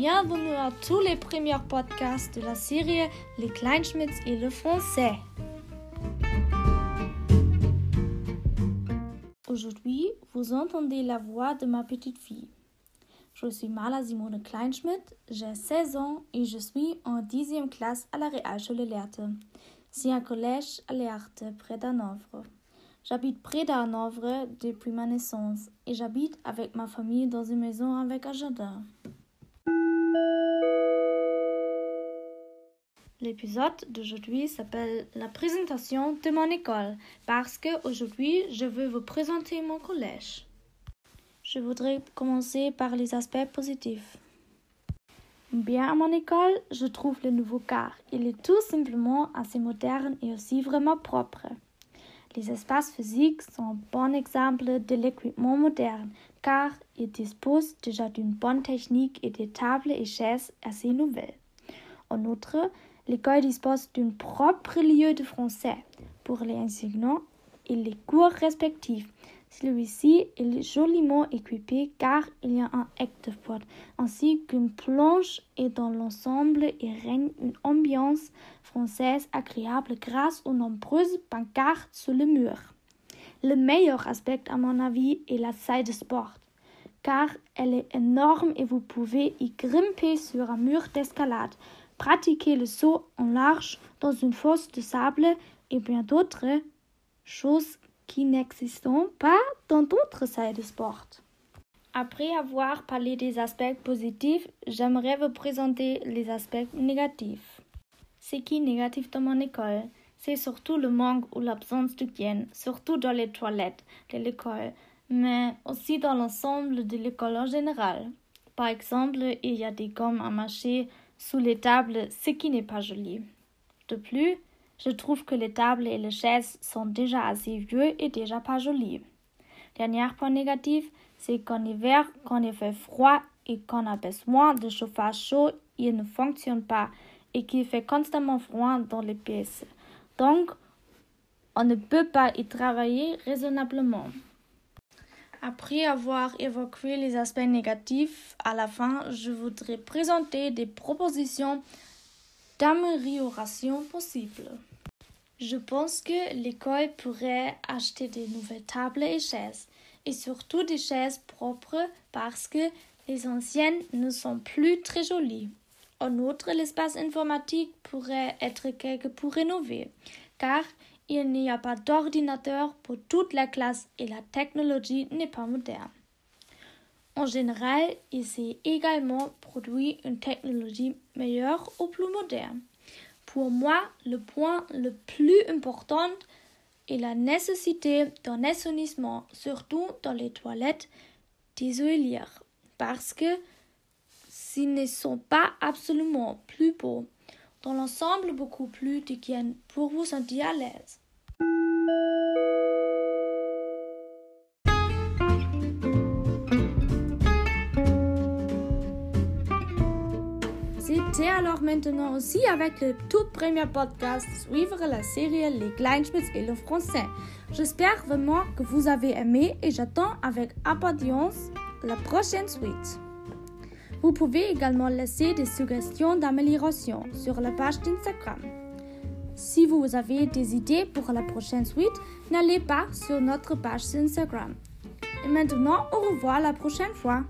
bienvenue à tous les premiers podcasts de la série Les Kleinschmidts et le français. Aujourd'hui, vous entendez la voix de ma petite fille. Je suis Mala Simone Kleinschmidt, j'ai 16 ans et je suis en 10e classe à la Realschule Lehrte. C'est un collège à Lehrte près d'Hanovre. J'habite près d'Hanovre depuis ma naissance et j'habite avec ma famille dans une maison avec un jardin. L'épisode d'aujourd'hui s'appelle La présentation de mon école parce que aujourd'hui je veux vous présenter mon collège. Je voudrais commencer par les aspects positifs. Bien à mon école, je trouve le nouveau car. Il est tout simplement assez moderne et aussi vraiment propre. Les espaces physiques sont un bon exemple de l'équipement moderne, car ils disposent déjà d'une bonne technique et des tables et chaises assez nouvelles. En outre, l'école dispose d'un propre lieu de français pour les enseignants et les cours respectifs, celui-ci est joliment équipé car il y a un hectopod ainsi qu'une planche et dans l'ensemble il règne une ambiance française agréable grâce aux nombreuses pancartes sur le mur. Le meilleur aspect à mon avis est la salle de sport car elle est énorme et vous pouvez y grimper sur un mur d'escalade, pratiquer le saut en large dans une fosse de sable et bien d'autres choses qui n'existent pas dans d'autres salles de sport. Après avoir parlé des aspects positifs, j'aimerais vous présenter les aspects négatifs. Ce qui est négatif dans mon école, c'est surtout le manque ou l'absence d'hygiène, surtout dans les toilettes de l'école, mais aussi dans l'ensemble de l'école en général. Par exemple, il y a des gommes à mâcher sous les tables, ce qui n'est pas joli. De plus, je trouve que les tables et les chaises sont déjà assez vieux et déjà pas jolies. Dernier point négatif, c'est qu'en hiver, quand il fait froid et qu'on a besoin de chauffage chaud, il ne fonctionne pas et qu'il fait constamment froid dans les pièces. Donc, on ne peut pas y travailler raisonnablement. Après avoir évoqué les aspects négatifs, à la fin, je voudrais présenter des propositions d'amélioration possibles. Je pense que l'école pourrait acheter des nouvelles tables et chaises, et surtout des chaises propres parce que les anciennes ne sont plus très jolies. En outre, l'espace informatique pourrait être quelque peu rénové, car il n'y a pas d'ordinateur pour toute la classe et la technologie n'est pas moderne. En général, il s'est également produit une technologie meilleure ou plus moderne. Pour moi, le point le plus important est la nécessité d'un assainissement, surtout dans les toilettes des parce que s'ils ne sont pas absolument plus beaux, dans l'ensemble beaucoup plus d'hygiène pour vous sentir à l'aise. C'est alors maintenant aussi avec le tout premier podcast suivre la série Les Kleinschmidts et le français. J'espère vraiment que vous avez aimé et j'attends avec impatience la prochaine suite. Vous pouvez également laisser des suggestions d'amélioration sur la page d'Instagram. Si vous avez des idées pour la prochaine suite, n'allez pas sur notre page d'Instagram. Et maintenant, au revoir la prochaine fois.